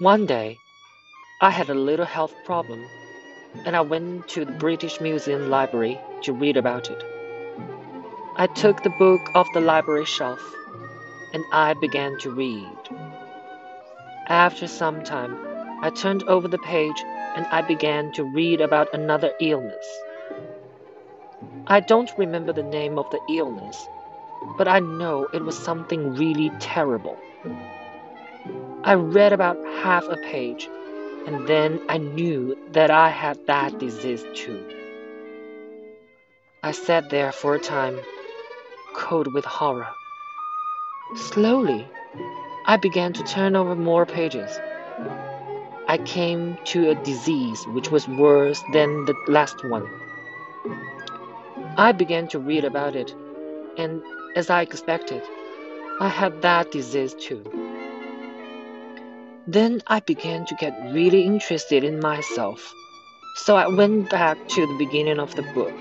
One day, I had a little health problem, and I went to the British Museum library to read about it. I took the book off the library shelf, and I began to read. After some time, I turned over the page and I began to read about another illness. I don't remember the name of the illness, but I know it was something really terrible. I read about half a page, and then I knew that I had that disease too. I sat there for a time, cold with horror. Slowly, I began to turn over more pages. I came to a disease which was worse than the last one. I began to read about it, and as I expected, I had that disease too. Then I began to get really interested in myself, so I went back to the beginning of the book.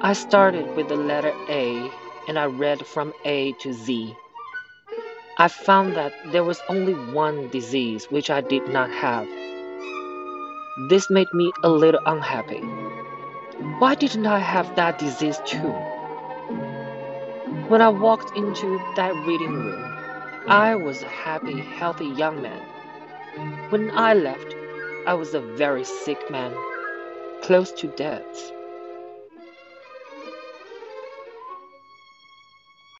I started with the letter A and I read from A to Z. I found that there was only one disease which I did not have. This made me a little unhappy. Why didn't I have that disease too? When I walked into that reading room, I was a happy, healthy young man. When I left, I was a very sick man, close to death.